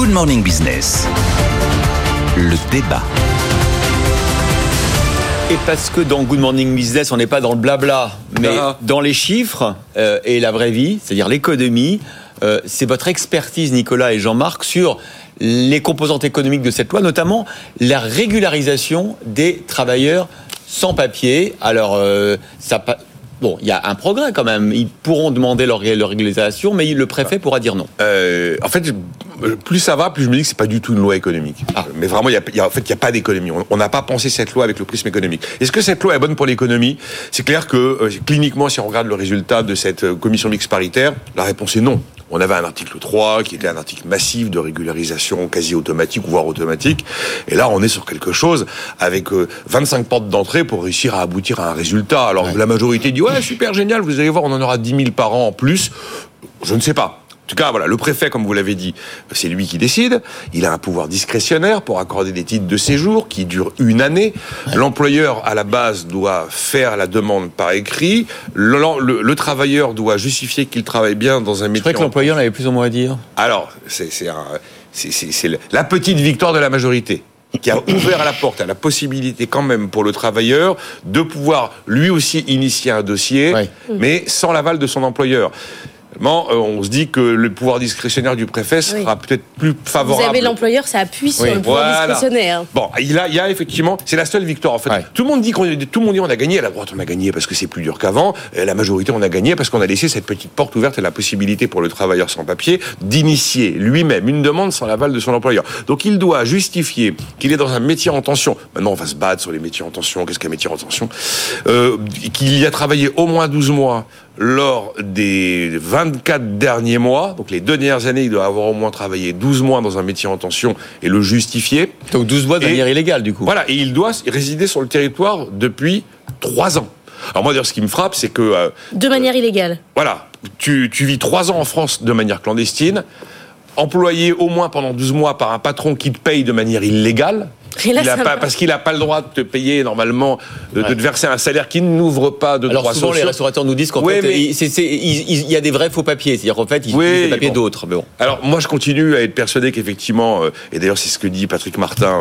Good Morning Business. Le débat. Et parce que dans Good Morning Business, on n'est pas dans le blabla, mais Ah. dans les chiffres euh, et la vraie vie, c'est-à-dire l'économie, euh, c'est votre expertise, Nicolas et Jean-Marc, sur les composantes économiques de cette loi, notamment la régularisation des travailleurs sans papier. Alors, euh, ça Bon, il y a un progrès quand même. Ils pourront demander leur, leur régularisation, mais le préfet pourra dire non. Euh, en fait, plus ça va, plus je me dis que c'est pas du tout une loi économique. Mais vraiment, il y a, il y a- en fait, il y a pas d'économie. On- On n'a pas pensé cette loi avec le prisme économique. Est-ce que cette loi est bonne pour l'économie? C'est clair que euh, cliniquement, si on regarde le résultat de cette euh, commission mixte paritaire, la réponse est non. On avait un article 3 qui était un article massif de régularisation quasi automatique, voire automatique. Et là, on est sur quelque chose avec euh, 25 portes d'entrée pour réussir à aboutir à un résultat. Alors la majorité dit ouais, super génial, vous allez voir, on en aura 10 000 par an en plus. Je ne sais pas. En tout cas, voilà, le préfet, comme vous l'avez dit, c'est lui qui décide. Il a un pouvoir discrétionnaire pour accorder des titres de séjour qui durent une année. L'employeur, à la base, doit faire la demande par écrit. Le, le- le travailleur doit justifier qu'il travaille bien dans un Je métier. crois que en- l'employeur avait plus ou moins à dire. alors, c'est la petite victoire de la majorité qui a ouvert la porte à la possibilité quand même pour le travailleur de pouvoir lui aussi initier un dossier, mais sans l'aval de son employeur. Euh, On se dit que le pouvoir discrétionnaire du préfet sera peut-être plus Vous favorable. avez l'employeur, ça appuie sur Oui, le pouvoir Voilà. discrétionnaire. Bon, il a, il y a effectivement, c'est la seule victoire en fait. Ouais. Tout le monde dit qu'on, tout le monde dit on a gagné. À la droite, on a gagné parce que c'est plus dur qu'avant. Et la majorité, on a gagné parce qu'on a laissé cette petite porte ouverte et la possibilité pour le travailleur sans papier d'initier lui-même une demande sans l'aval de son employeur. Donc, il doit justifier qu'il est dans un métier en tension. Maintenant, on va se battre sur les métiers en tension. Qu'est-ce qu'un métier en tension? Euh, Qu'il y a travaillé au moins 12 mois lors des 24 derniers mois, donc les deux dernières années, il doit avoir au moins travaillé 12 mois dans un métier en tension et le justifier. Donc 12 mois de manière illégale, du coup. Voilà, et il doit résider sur le territoire depuis trois ans. Alors moi, d'ailleurs, ce qui me frappe, c'est que, euh, De manière illégale. voilà, tu, tu vis trois ans en France de manière clandestine, employé au moins pendant 12 mois par un patron qui te paye de manière illégale, là, il a ça pas, va. parce qu'il n'a pas le droit de te payer normalement, de, te verser un salaire qui n'ouvre pas de Alors droits souvent, les sociaux. restaurateurs nous disent qu'en Oui, fait, mais- il y a des vrais faux papiers. C'est-à-dire qu'en fait, ils Oui, utilisent des papiers bon. d'autres. Mais bon. Alors moi je continue à être persuadé qu'effectivement, euh, et d'ailleurs c'est ce que dit Patrick Martin,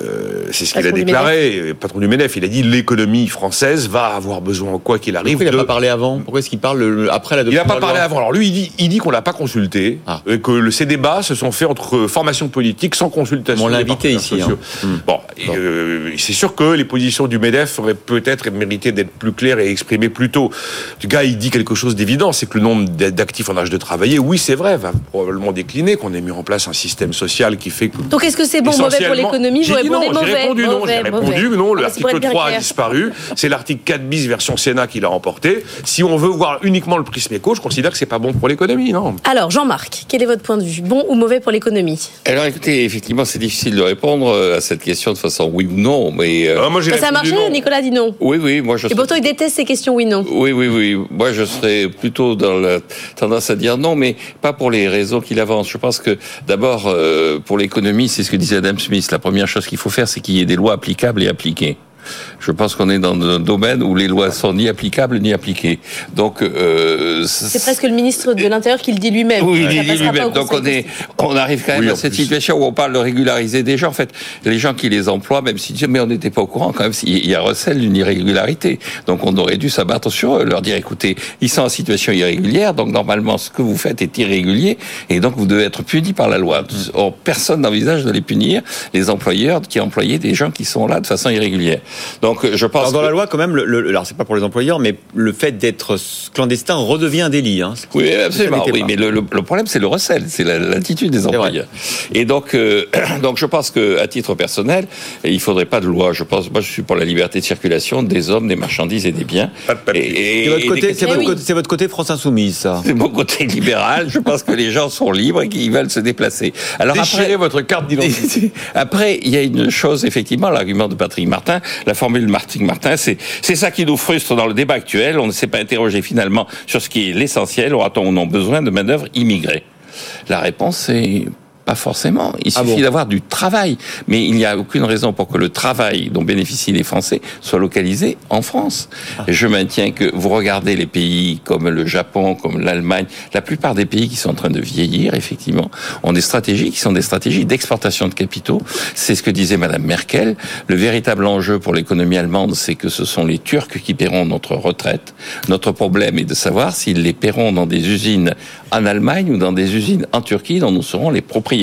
euh, euh, c'est ce qu'il a Patron du déclaré, euh, patron du MEDEF, il a dit l'économie française va avoir besoin, quoi qu'il arrive, Pourquoi il n'a de... pas parlé avant? Pourquoi est-ce qu'il parle le- après la Il n'a pas parlé avant. Alors lui, il dit, il dit qu'on l'a pas consulté, Ah. et que le- ces débats se sont faits entre formations politiques sans consultation. On l'a invité ici, hein. Hmm. Bon, euh, c'est sûr que les positions du Medef auraient peut-être mérité d'être plus claires et exprimées plus tôt. Le gars, il dit quelque chose d'évident, c'est que le nombre d'a- d'actifs en âge de travailler, oui, c'est vrai, va probablement décliner, qu'on ait mis en place un système social qui fait que Donc est-ce que c'est bon ou mauvais pour l'économie dit non, j'ai mauvais. répondu non, j'ai répondu non, Ah, l'article être bien 3 a disparu, c'est l'article 4 bis version Sénat qui l'a emporté. Si on veut voir uniquement le prisme éco, je considère que c'est pas bon pour l'économie, non. Alors Jean-Marc, quel est votre point de vue Bon ou mauvais pour l'économie? Alors écoutez, effectivement, c'est difficile de répondre euh, à cette question de façon oui ou non, mais euh, Ah, moi, Ça, a marché non. Nicolas dit non. oui, oui, moi je. Et pourtant il déteste ces questions oui-non. Oui, oui, oui. Moi, je serais plutôt dans la tendance à dire non, mais pas pour les raisons qu'il avance. Je pense que d'abord, euh, pour l'économie, c'est ce que disait Adam Smith. La première chose qu'il faut faire, c'est qu'il y ait des lois applicables et appliquées. Je pense qu'on est dans un domaine où les lois sont ni applicables ni appliquées. Donc, euh, C'est presque le ministre de l'Intérieur qui le dit lui-même. Oui, il dit lui-même. Donc on est, on arrive quand même Oui, à cette plus. situation où on parle de régulariser des gens. En fait, les gens qui les emploient, même si mais on n'était pas au courant quand même, il y a recel d'une irrégularité. Donc on aurait dû s'abattre sur eux, leur dire écoutez, ils sont en situation irrégulière, donc normalement ce que vous faites est irrégulier, et donc vous devez être puni par la loi. Or, personne n'envisage de les punir, les employeurs qui employaient des gens qui sont là de façon irrégulière. Donc je pense Alors, dans que- la loi, quand même, le, le- alors c'est pas pour les employeurs, mais le fait d'être clandestin redevient un délit. Hein, Oui, absolument. Oui, mais le, le- le problème, c'est le recel, c'est la- l'attitude des employeurs. Et donc, euh, donc, je pense que, à titre personnel, il faudrait pas de loi. Je pense, moi, je suis pour la liberté de circulation des hommes, des marchandises et des biens. C'est votre côté, des- votre, oui. côté- c'est votre côté France Insoumise, ça. c'est mon côté libéral. Je pense que les gens sont libres et qu'ils veulent se déplacer. Alors Déchirez après, votre carte d'identité. après, il y a une chose, effectivement, l'argument de Patrick Martin, la formule Patrick Martin, c'est, ça qui nous frustre dans le débat actuel. On ne s'est pas interrogé finalement sur ce qui est l'essentiel. Aura-t-on besoin de main-d'œuvre immigrée? La réponse est Pas forcément. Il Ah suffit bon d'avoir du travail. Mais il n'y a aucune raison pour que le travail dont bénéficient les Français soit localisé en France. Ah. Je maintiens que vous regardez les pays comme le Japon, comme l'Allemagne, la plupart des pays qui sont en train de vieillir, effectivement, ont des stratégies qui sont des stratégies d'exportation de capitaux. C'est ce que disait Madame Merkel. Le véritable enjeu pour l'économie allemande, c'est que ce sont les Turcs qui paieront notre retraite. Notre problème est de savoir s'ils les paieront dans des usines en Allemagne ou dans des usines en Turquie dont nous serons les propriétaires.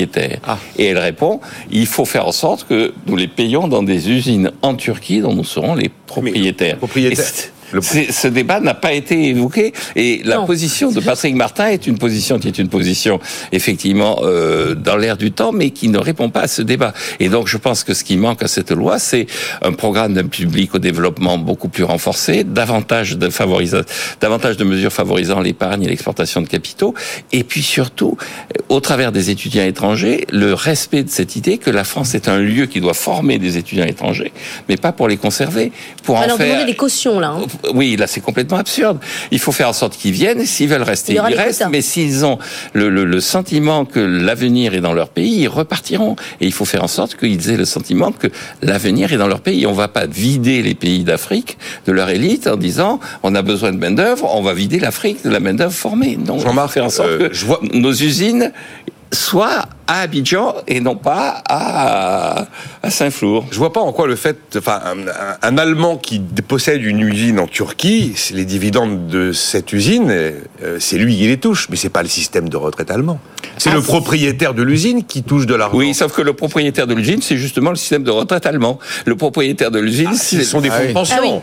Ah. Et elle répond, il faut faire en sorte que nous les payons dans des usines en Turquie dont nous serons les propriétaires. propriétaire- Et c'est- le- ce débat n'a pas été évoqué et la Non. position de Patrick Martin est une position qui est une position effectivement euh, dans l'air du temps, mais qui ne répond pas à ce débat. Et donc je pense que ce qui manque à cette loi, c'est un programme d'un public au développement beaucoup plus renforcé, davantage de davantage de mesures favorisant l'épargne et l'exportation de capitaux, et puis surtout, euh, au travers des étudiants étrangers, le respect de cette idée que la France est un lieu qui doit former des étudiants étrangers, mais pas pour les conserver, pour en Alors, faire demander des cautions, là. hein. Oui, là c'est complètement absurde. Il faut faire en sorte qu'ils viennent. S'ils veulent rester, Il ils restent. Mais s'ils ont le, le- le sentiment que l'avenir est dans leur pays, ils repartiront. Et il faut faire en sorte qu'ils aient le sentiment que l'avenir est dans leur pays. On va pas vider les pays d'Afrique de leur élite en disant on a besoin de main d'œuvre, on va vider l'Afrique de la main d'œuvre formée. Donc, on va Jean-Marc, faire en sorte euh, que je vois- nos usines soient à Abidjan et non pas à, à Saint-Flour. Je vois pas en quoi le fait, enfin, un, Allemand qui possède une usine en Turquie, les dividendes de cette usine, euh, c'est lui qui les touche, mais c'est pas le système de retraite allemand. C'est Ah, le propriétaire de l'usine qui touche de l'argent. Oui, sauf que le propriétaire de l'usine, c'est justement le système de retraite allemand. Le propriétaire de l'usine, Ah, c'est ce sont des fonds Ah de oui. pension. Ah oui.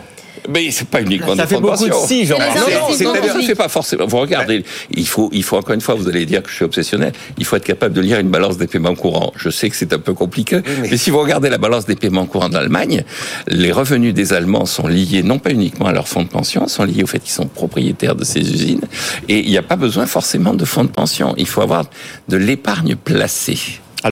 Mais c'est pas uniquement Ça des fait fonds de beaucoup de pension. si, Jean-Marc. C'est les Non, non, c'est-à-dire- Ça fait pas forcément. Vous regardez, il faut, il faut encore une fois, vous allez dire que je suis obsessionnel. Il faut être capable de lire une balance des paiements courants. Je sais que c'est un peu compliqué, mais- mais... si vous regardez la balance des paiements courants d'Allemagne, les revenus des Allemands sont liés non pas uniquement à leur fonds de pension, sont liés au fait qu'ils sont propriétaires de ces usines. Et il n'y a pas besoin forcément de fonds de pension. Il faut avoir de l'épargne placée.